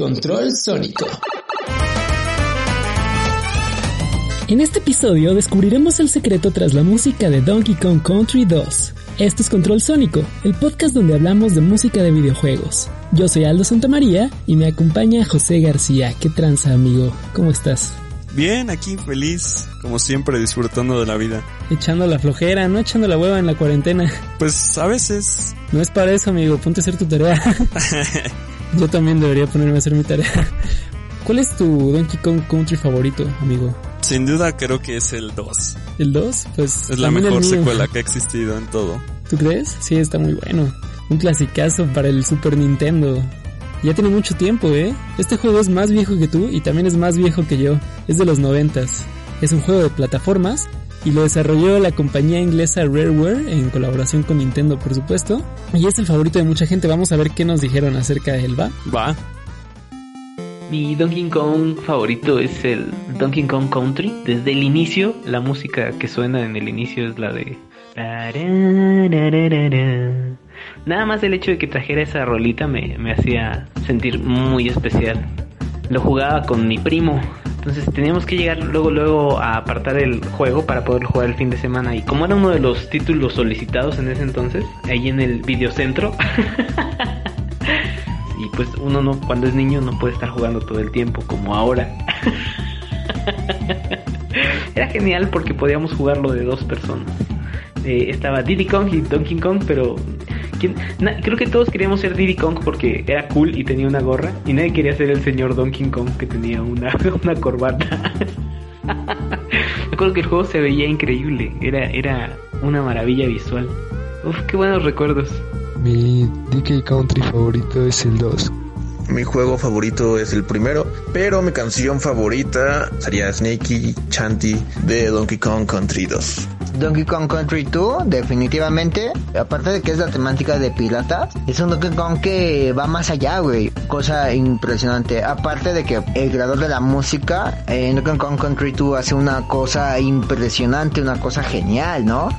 Control Sónico. En este episodio descubriremos el secreto tras la música de Donkey Kong Country 2. Esto es Control Sónico, el podcast donde hablamos de música de videojuegos. Yo soy Aldo Santamaría y me acompaña José García. ¿Qué tranza, amigo? ¿Cómo estás? Bien, aquí feliz, como siempre, disfrutando de la vida. Echando la flojera, no echando la hueva en la cuarentena. Pues a veces. No es para eso, amigo, ponte a hacer tu tarea. Yo también debería ponerme a hacer mi tarea. ¿Cuál es tu Donkey Kong Country favorito, amigo? Sin duda creo que es el 2. ¿El 2? Pues es la mejor secuela que ha existido en todo. ¿Tú crees? Sí, está muy bueno. Un clasicazo para el Super Nintendo. Ya tiene mucho tiempo, ¿eh? Este juego es más viejo que tú y también es más viejo que yo. Es de los noventas. Es un juego de plataformas y lo desarrolló la compañía inglesa Rareware en colaboración con Nintendo, por supuesto. Y es el favorito de mucha gente. Vamos a ver qué nos dijeron acerca de él, ¿va? Va. Mi Donkey Kong favorito es el Donkey Kong Country. Desde el inicio, la música que suena en el inicio es la de... Nada más el hecho de que trajera esa rolita me, me hacía sentir muy especial. Lo jugaba con mi primo, entonces teníamos que llegar luego luego a apartar el juego para poder jugar el fin de semana. Y como era uno de los títulos solicitados en ese entonces, ahí en el videocentro. y pues uno no, cuando es niño no puede estar jugando todo el tiempo como ahora. era genial porque podíamos jugarlo de dos personas. Eh, estaba Diddy Kong y Donkey Kong, pero creo que todos queríamos ser Diddy Kong porque era cool y tenía una gorra. Y nadie quería ser el señor Donkey Kong que tenía una, una corbata. Recuerdo que el juego se veía increíble. Era, era una maravilla visual. Uf, qué buenos recuerdos. Mi DK Country favorito es el 2. Mi juego favorito es el primero, pero mi canción favorita sería Snakey Chanty de Donkey Kong Country 2. Donkey Kong Country 2, definitivamente, aparte de que es la temática de piratas, es un Donkey Kong que va más allá, güey. Cosa impresionante. Aparte de que el creador de la música en Donkey Kong Country 2 hace una cosa impresionante, una cosa genial, ¿no?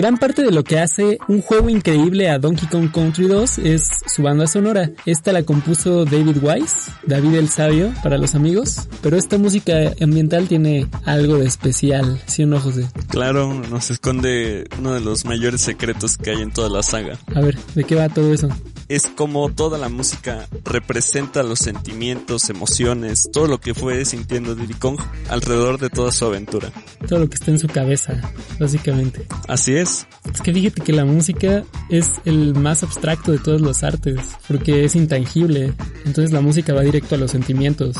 Gran parte de lo que hace un juego increíble a Donkey Kong Country 2 es su banda sonora. Esta la compuso David Wise, David el Sabio para los amigos, pero esta música ambiental tiene algo de especial, ¿sí o no, José? Claro, nos esconde uno de los mayores secretos que hay en toda la saga. A ver, ¿de qué va todo eso? Es como toda la música representa los sentimientos, emociones, todo lo que fue sintiendo Diddy Kong alrededor de toda su aventura. Todo lo que está en su cabeza, básicamente. Así es. Es que fíjate que la música es el más abstracto de todos los artes, porque es intangible. Entonces la música va directo a los sentimientos.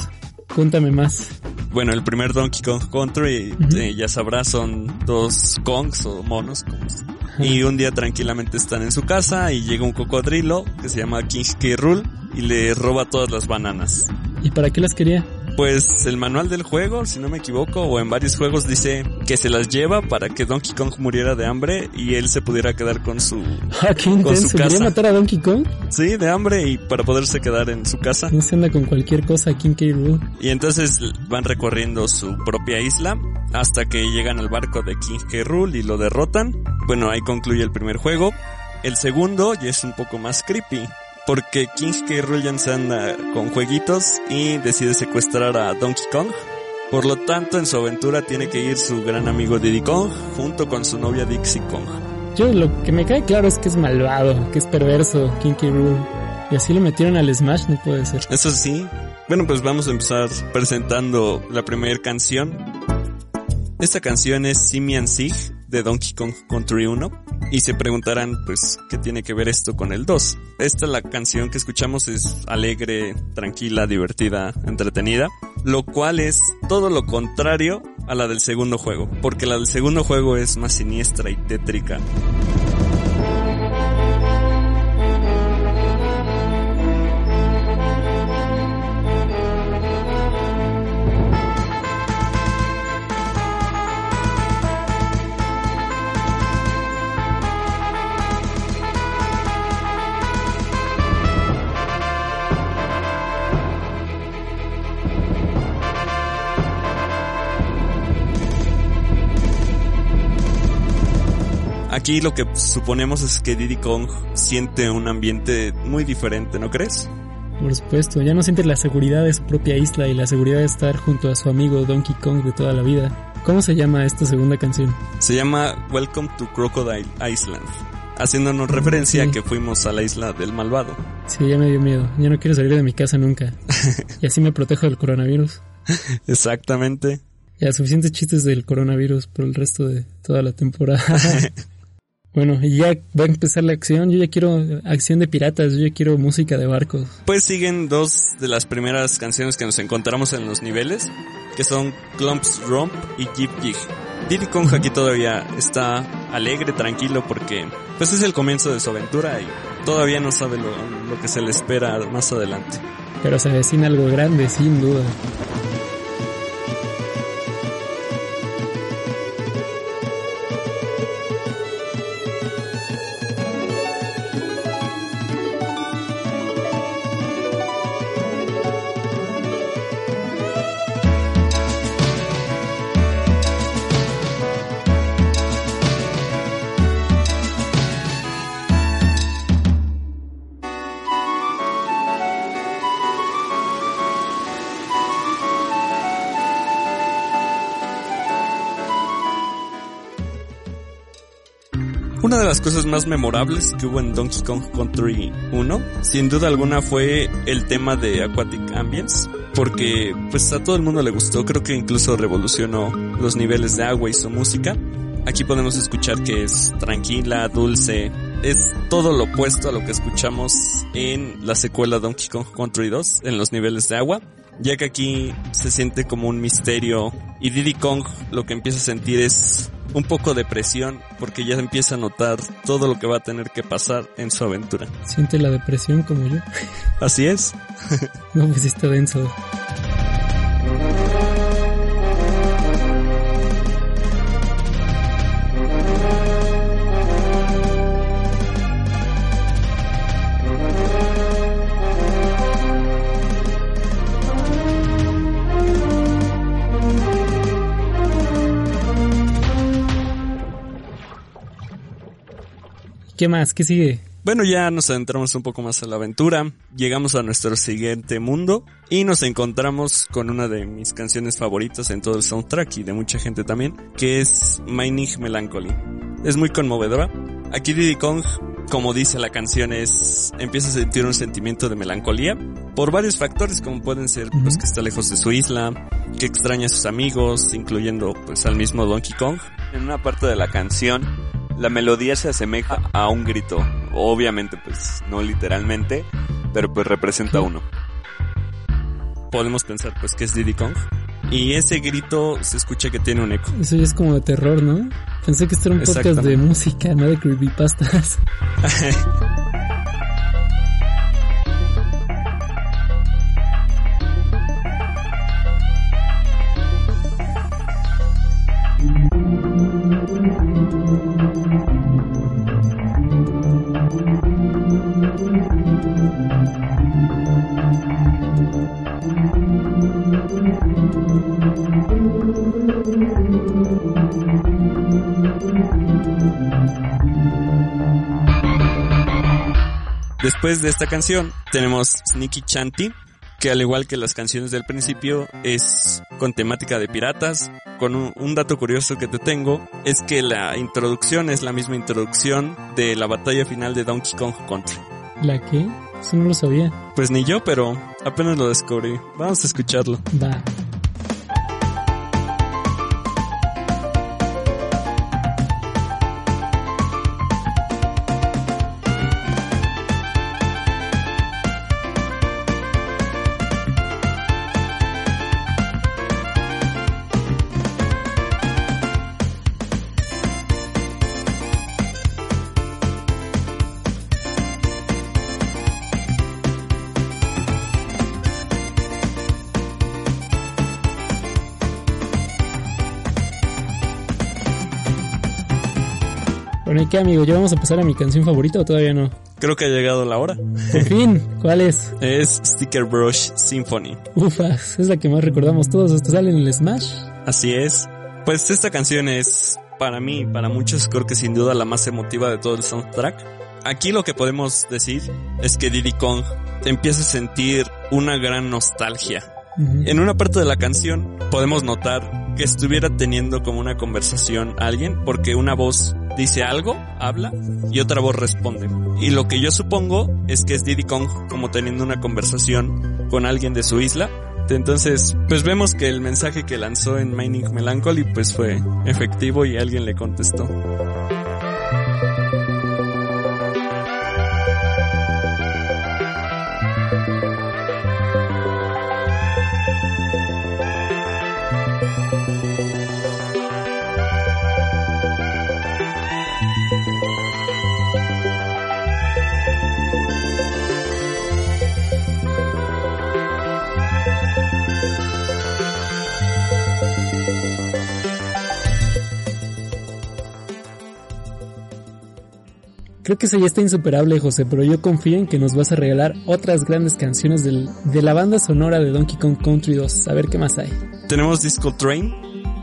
Cuéntame más. Bueno, el primer Donkey Kong Country, eh, ya sabrás, son dos Kongs o monos, como y un día tranquilamente están en su casa y llega un cocodrilo que se llama King K. Rool y le roba todas las bananas. ¿Y para qué las quería? Pues el manual del juego, si no me equivoco, o en varios juegos dice que se las lleva para que Donkey Kong muriera de hambre y él se pudiera quedar con su, ah, con su casa. ¿Quería matar a Donkey Kong? Sí, de hambre y para poderse quedar en su casa. No se anda con cualquier cosa King K. Rool. Y entonces van recorriendo su propia isla hasta que llegan al barco de King K. Rool y lo derrotan. Bueno, ahí concluye el primer juego. El segundo ya es un poco más creepy porque King K. Rool se anda con jueguitos y decide secuestrar a Donkey Kong. Por lo tanto, en su aventura tiene que ir su gran amigo Diddy Kong junto con su novia Dixie Kong. Yo lo que me cae claro es que es malvado, que es perverso King K. Rool. Y así lo metieron al Smash, no puede ser. Eso sí. Bueno, pues vamos a empezar presentando la primera canción. Esta canción es Simian Sig de Donkey Kong Country 1 y se preguntarán pues qué tiene que ver esto con el 2. Esta la canción que escuchamos es alegre, tranquila, divertida, entretenida, lo cual es todo lo contrario a la del segundo juego, porque la del segundo juego es más siniestra y tétrica. Aquí lo que suponemos es que Diddy Kong siente un ambiente muy diferente, ¿no crees? Por supuesto, ya no siente la seguridad de su propia isla y la seguridad de estar junto a su amigo Donkey Kong de toda la vida. ¿Cómo se llama esta segunda canción? Se llama Welcome to Crocodile Island, haciéndonos referencia Sí. a que fuimos a la isla del malvado. Sí, ya me dio miedo. Ya no quiero salir de mi casa nunca. Y así me protejo del coronavirus. Exactamente. Ya, suficientes chistes del coronavirus por el resto de toda la temporada. bueno, y ya va a empezar la acción. Yo ya quiero acción de piratas. Yo ya quiero música de barcos. Pues siguen dos de las primeras canciones que nos encontramos en los niveles, que son Clumps Romp y Jib Jig. Diddy Kong aquí todavía está alegre, tranquilo, porque pues es el comienzo de su aventura y todavía no sabe lo, lo que se le espera más adelante. Pero se avecina algo grande, sin duda. Las cosas más memorables que hubo en Donkey Kong Country 1, sin duda alguna fue el tema de Aquatic Ambience, porque pues a todo el mundo le gustó, creo que incluso revolucionó los niveles de agua y su música. Aquí podemos escuchar que es tranquila, dulce, es todo lo opuesto a lo que escuchamos en la secuela Donkey Kong Country 2 en los niveles de agua, ya que aquí se siente como un misterio. Y Diddy Kong lo que empieza a sentir es un poco de presión porque ya empieza a notar todo lo que va a tener que pasar en su aventura. Siente la depresión como yo. Así es. No, pues está denso. ¿Qué más? ¿Qué sigue? Bueno, ya nos adentramos un poco más a la aventura, llegamos a nuestro siguiente mundo y nos encontramos con una de mis canciones favoritas en todo el soundtrack y de mucha gente también, que es Mining Melancholy. Es muy conmovedora. Aquí Diddy Kong, como dice la canción, es empieza a sentir un sentimiento de melancolía por varios factores como pueden ser pues que está lejos de su isla, que extraña a sus amigos, incluyendo pues al mismo Donkey Kong. En una parte de la canción la melodía se asemeja a un grito. Obviamente, pues no literalmente, pero pues representa uno. Podemos pensar pues que es Diddy Kong. Y ese grito se escucha que tiene un eco. Eso ya es como de terror, ¿no? Pensé que esto era un podcast de música, no de creepypastas. Después de esta canción tenemos Sneaky Chanty, que al igual que las canciones del principio es con temática de piratas. Con un, un dato curioso que te tengo es que la introducción es la misma introducción de la batalla final de Donkey Kong Country. ¿La qué? Eso no lo sabía. Pues ni yo, pero apenas lo descubrí. Vamos a escucharlo. Va. Qué, amigo? ¿Ya vamos a pasar a mi canción favorita o todavía no? Creo que ha llegado la hora. Por fin, ¿cuál es? Es Sticker Brush Symphony. Ufas, es la que más recordamos todos, hasta sale en el Smash. Así es. Pues esta canción es para mí, para muchos, creo que sin duda la más emotiva de todo el soundtrack. Aquí lo que podemos decir es que Diddy Kong empieza a sentir una gran nostalgia. En una parte de la canción podemos notar que estuviera teniendo como una conversación alguien porque una voz dice algo, habla y otra voz responde. Y lo que yo supongo es que es Diddy Kong como teniendo una conversación con alguien de su isla entonces, pues vemos que el mensaje que lanzó en Mining Melancholy pues fue efectivo y alguien le contestó. Creo que eso ya está insuperable, José, pero yo confío en que nos vas a regalar otras grandes canciones del, de la banda sonora de Donkey Kong Country 2. A ver qué más hay. Tenemos Disco Train.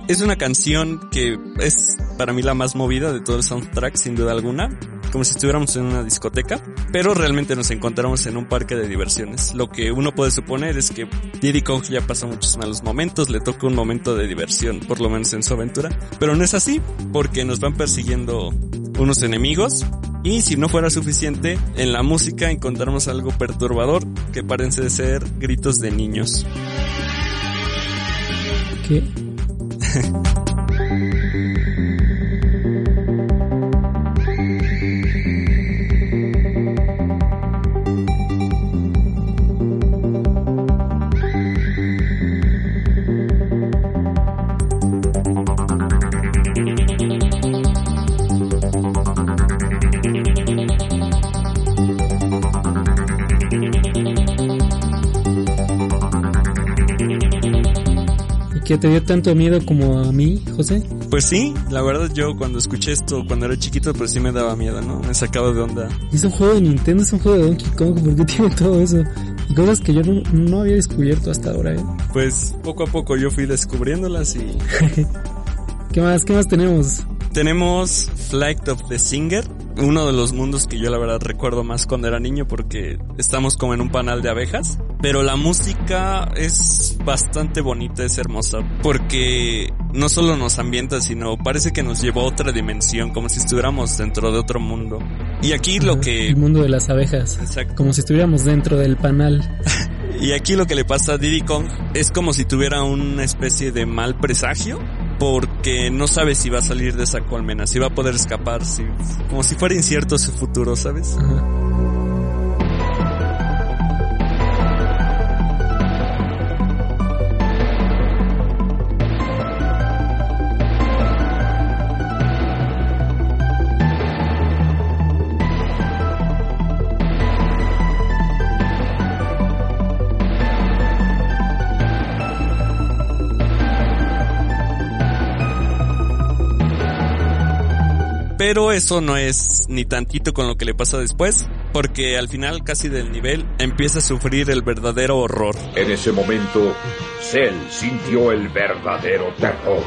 Es una canción que es para mí la más movida de todo el soundtrack, sin duda alguna como si estuviéramos en una discoteca, pero realmente nos encontramos en un parque de diversiones. Lo que uno puede suponer es que Diddy Kong ya pasó muchos malos momentos, le toca un momento de diversión, por lo menos en su aventura, pero no es así, porque nos van persiguiendo unos enemigos y si no fuera suficiente, en la música encontramos algo perturbador que parece ser gritos de niños. ¿Qué? ¿Que te dio tanto miedo como a mí, José? Pues sí, la verdad yo cuando escuché esto cuando era chiquito pues sí me daba miedo, ¿no? Me sacaba de onda. Es un juego de Nintendo, es un juego de Donkey Kong, ¿por qué tiene todo eso? Cosas que yo no, había descubierto hasta ahora, ¿eh? Pues poco a poco yo fui descubriéndolas y... ¿Qué más? ¿Qué más tenemos? Tenemos Flight of the Singer, uno de los mundos que yo la verdad recuerdo más cuando era niño porque estamos como en un panal de abejas pero la música es bastante bonita, es hermosa, porque no solo nos ambienta, sino parece que nos lleva a otra dimensión, como si estuviéramos dentro de otro mundo. Y aquí lo que... El mundo de las abejas. Exacto. Como si estuviéramos dentro del panal. y aquí lo que le pasa a Diddy Kong es como si tuviera una especie de mal presagio porque no sabe si va a salir de esa colmena, si va a poder escapar, si, como si fuera incierto su futuro, ¿sabes? Ajá. Pero eso no es ni tantito con lo que le pasa después, porque al final casi del nivel empieza a sufrir el verdadero horror. En ese momento, Cell sintió el verdadero terror.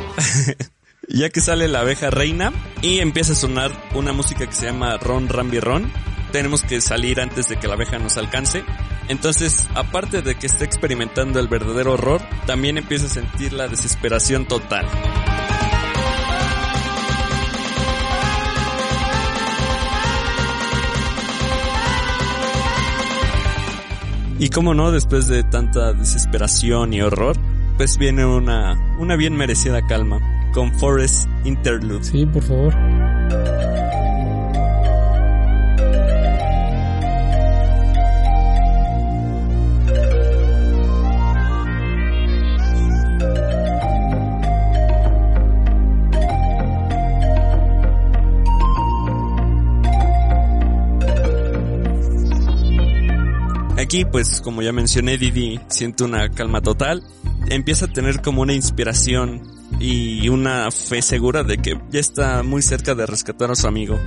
ya que sale la abeja reina y empieza a sonar una música que se llama Ron Rambi Ron, tenemos que salir antes de que la abeja nos alcance. Entonces, aparte de que esté experimentando el verdadero horror, también empieza a sentir la desesperación total. Y como no, después de tanta desesperación y horror, pues viene una, una bien merecida calma con Forest Interlude. Sí, por favor. Aquí, pues como ya mencioné, Didi siente una calma total, empieza a tener como una inspiración y una fe segura de que ya está muy cerca de rescatar a su amigo.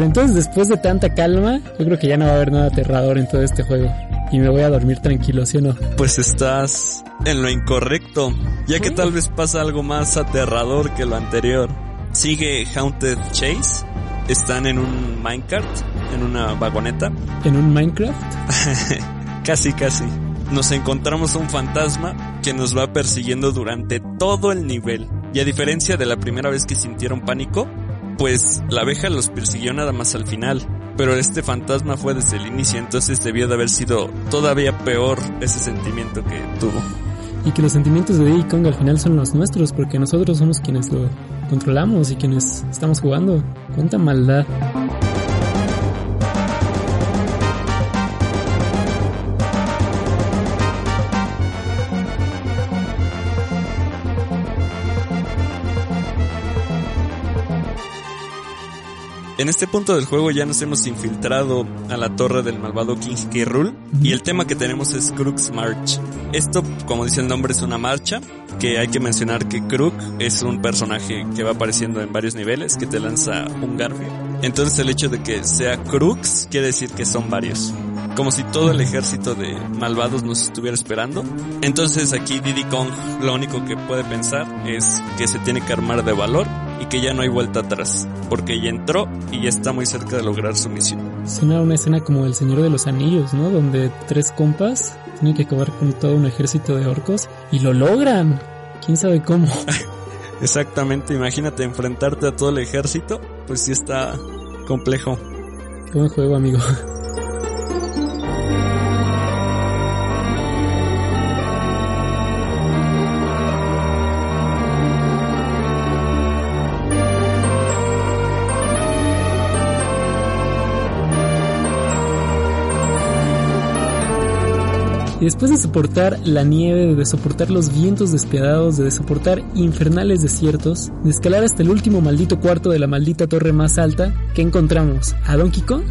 Ver, entonces después de tanta calma, yo creo que ya no va a haber nada aterrador en todo este juego. Y me voy a dormir tranquilo, ¿sí o no? Pues estás en lo incorrecto, ya que tal vez pasa algo más aterrador que lo anterior. Sigue Haunted Chase, están en un minecart, en una vagoneta. ¿En un Minecraft? casi, casi. Nos encontramos un fantasma que nos va persiguiendo durante todo el nivel. Y a diferencia de la primera vez que sintieron pánico, pues la abeja los persiguió nada más al final. Pero este fantasma fue desde el inicio, entonces debió de haber sido todavía peor ese sentimiento que tuvo. Y que los sentimientos de Diddy Kong al final son los nuestros, porque nosotros somos quienes lo controlamos y quienes estamos jugando. Cuánta maldad. En este punto del juego ya nos hemos infiltrado a la torre del malvado King K. Y el tema que tenemos es Crook's March. Esto, como dice el nombre, es una marcha que hay que mencionar que Crook es un personaje que va apareciendo en varios niveles que te lanza un garfio. Entonces el hecho de que sea Crooks quiere decir que son varios como si todo el ejército de malvados nos estuviera esperando. Entonces aquí Diddy Kong lo único que puede pensar es que se tiene que armar de valor y que ya no hay vuelta atrás, porque ya entró y ya está muy cerca de lograr su misión. Suena una escena como El Señor de los Anillos, ¿no? Donde tres compas tienen que acabar con todo un ejército de orcos y lo logran. ¿Quién sabe cómo? Exactamente, imagínate enfrentarte a todo el ejército, pues sí está complejo. Qué buen juego, amigo. Y después de soportar la nieve, de soportar los vientos despiadados, de soportar infernales desiertos, de escalar hasta el último maldito cuarto de la maldita torre más alta, ¿qué encontramos? ¿A Donkey Kong?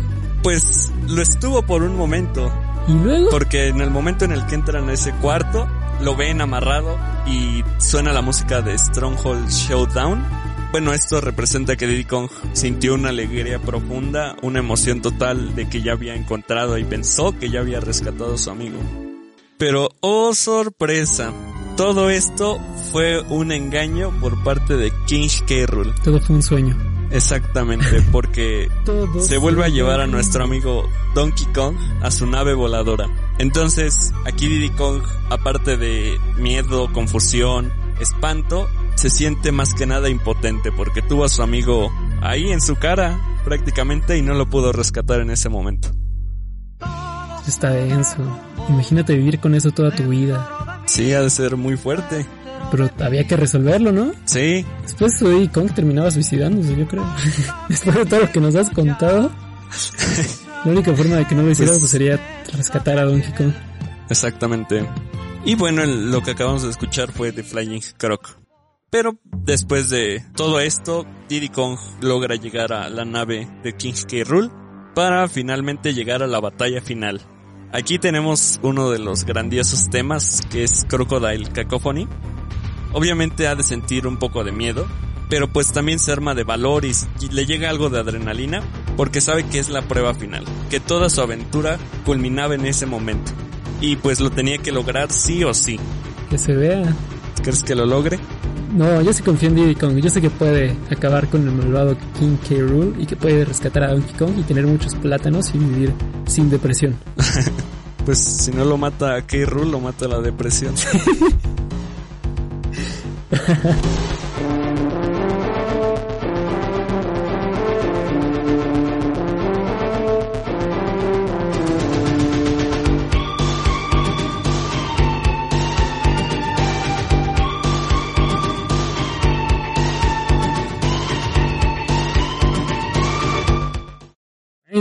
Pues lo estuvo por un momento. ¿Y luego? Porque en el momento en el que entran a ese cuarto, lo ven amarrado y suena la música de Stronghold Showdown. Bueno, esto representa que Diddy Kong sintió una alegría profunda, una emoción total de que ya había encontrado y pensó que ya había rescatado a su amigo. Pero, oh sorpresa, todo esto fue un engaño por parte de King K. Rool. Todo fue un sueño. Exactamente, porque se vuelve a llevar a nuestro amigo Donkey Kong a su nave voladora. Entonces, aquí Diddy Kong, aparte de miedo, confusión, espanto, se siente más que nada impotente porque tuvo a su amigo ahí en su cara prácticamente y no lo pudo rescatar en ese momento. Está denso. Imagínate vivir con eso toda tu vida. Sí, ha de ser muy fuerte. Pero había que resolverlo, ¿no? Sí. Después Diddy Kong terminaba suicidándose, yo creo. Después de todo lo que nos has contado, la única forma de que no lo hiciera pues, sería rescatar a Donkey Kong. Exactamente. Y bueno, lo que acabamos de escuchar fue The Flying Croc. Pero después de todo esto, Diddy Kong logra llegar a la nave de King K. Rool para finalmente llegar a la batalla final. Aquí tenemos uno de los grandiosos temas que es Crocodile Cacophony. Obviamente ha de sentir un poco de miedo, pero pues también se arma de valor y, le llega algo de adrenalina porque sabe que es la prueba final, que toda su aventura culminaba en ese momento. Y pues lo tenía que lograr sí o sí. Que se vea. ¿Crees que lo logre? No, yo sí confío en Diddy Kong. Yo sé que puede acabar con el malvado King K. Rool y que puede rescatar a Donkey Kong y tener muchos plátanos y vivir sin depresión. pues si no lo mata a K. Rool, lo mata la depresión.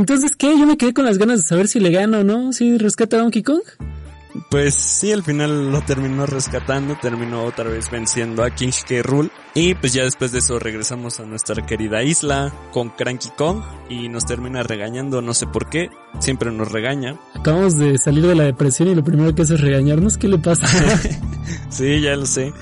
Entonces, ¿qué? Yo me quedé con las ganas de saber si le gana o no, si rescata a Donkey Kong. Pues sí, al final lo terminó rescatando, terminó otra vez venciendo a King K. Rool. Y pues ya después de eso regresamos a nuestra querida isla con Cranky Kong y nos termina regañando, no sé por qué, siempre nos regaña. Acabamos de salir de la depresión y lo primero que hace es regañarnos, ¿qué le pasa? sí, ya lo sé.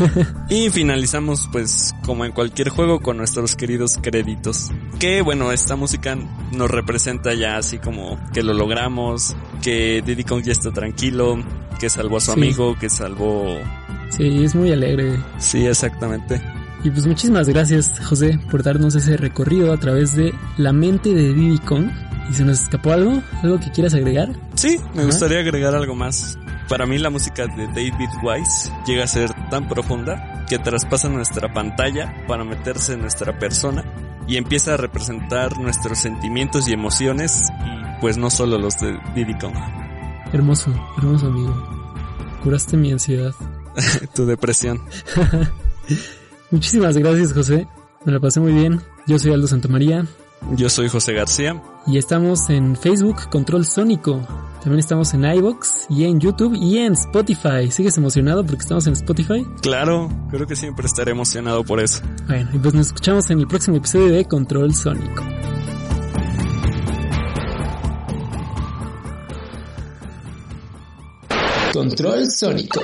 y finalizamos pues como en cualquier juego con nuestros queridos créditos. Que bueno, esta música nos representa ya así como que lo logramos, que Diddy Kong ya está tranquilo, que salvó a su Sí. amigo, que salvó... Sí, es muy alegre. Sí, exactamente. Y pues muchísimas gracias, José, por darnos ese recorrido a través de la mente de Diddy Kong. ¿Y se nos escapó algo? ¿Algo que quieras agregar? Sí, me Ajá. gustaría agregar algo más. Para mí la música de David Wise llega a ser tan profunda que traspasa nuestra pantalla para meterse en nuestra persona y empieza a representar nuestros sentimientos y emociones y pues no solo los de Diddy Kong. Hermoso, hermoso amigo. Curaste mi ansiedad. tu depresión. Muchísimas gracias, José. Me la pasé muy bien. Yo soy Aldo Santamaría Yo soy José García. y estamos en Facebook Control Sónico. También estamos en iBox y en YouTube y en Spotify. ¿Sigues emocionado porque estamos en Spotify? Claro, creo que siempre estaré emocionado por eso. Bueno, y pues nos escuchamos en el próximo episodio de Control Sónico. Control Sónico.